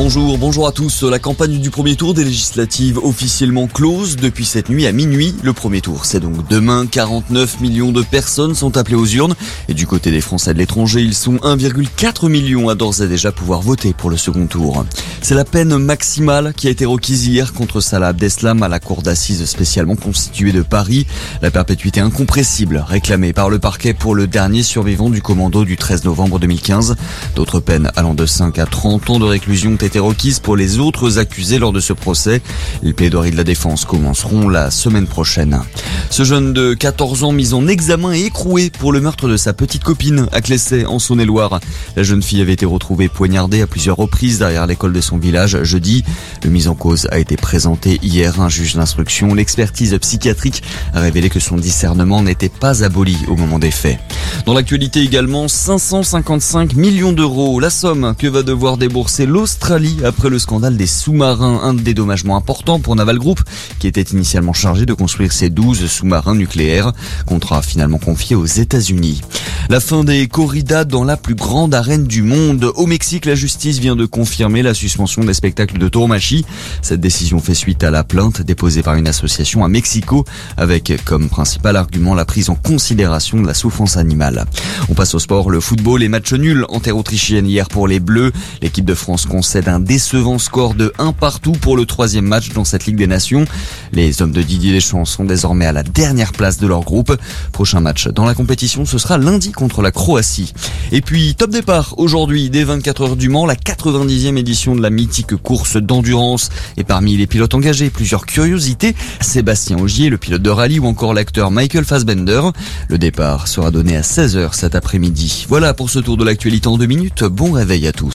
Bonjour, bonjour à tous. La campagne du premier tour des législatives officiellement close depuis cette nuit à minuit. Le premier tour, c'est donc demain. 49 millions de personnes sont appelées aux urnes. Et du côté des Français de l'étranger, ils sont 1,4 million à d'ores et déjà pouvoir voter pour le second tour. C'est la peine maximale qui a été requise hier contre Salah Abdeslam à la cour d'assises spécialement constituée de Paris. La perpétuité incompressible réclamée par le parquet pour le dernier survivant du commando du 13 novembre 2015. D'autres peines allant de 5 à 30 ans de réclusion été requises pour les autres accusés lors de ce procès. Les plaidoiries de la défense commenceront la semaine prochaine. Ce jeune de 14 ans mis en examen et écroué pour le meurtre de sa petite copine à Clessay en Saône-et-Loire. La jeune fille avait été retrouvée poignardée à plusieurs reprises derrière l'école de son village jeudi. Le mis en cause a été présenté hier. Un juge d'instruction. L'expertise psychiatrique a révélé que son discernement n'était pas aboli au moment des faits. Dans l'actualité également, 555 millions d'euros, la somme que va devoir débourser l'Australie après le scandale des sous-marins, un dédommagement important pour Naval Group qui était initialement chargé de construire ces 12 sous-marins nucléaires, contrat finalement confié aux États-Unis. La fin des corridas dans la plus grande arène du monde. Au Mexique, la justice vient de confirmer la suspension des spectacles de tauromachie. Cette décision fait suite à la plainte déposée par une association à Mexico avec comme principal argument la prise en considération de la souffrance animale. On passe au sport, le football et match nul en terre autrichienne hier pour les Bleus. L'équipe de France concède un décevant score de 1 partout pour le troisième match dans cette Ligue des Nations. Les hommes de Didier Deschamps sont désormais à la dernière place de leur groupe. Prochain match dans la compétition, ce sera lundi contre la Croatie. Et puis, top départ aujourd'hui, dès 24 heures du Mans, la 90e édition de la mythique course d'endurance. Et parmi les pilotes engagés, plusieurs curiosités. Sébastien Augier, le pilote de rallye ou encore l'acteur Michael Fassbender. Le départ sera donné à 16h cet après-midi. Voilà pour ce tour de l'actualité en deux minutes. Bon réveil à tous.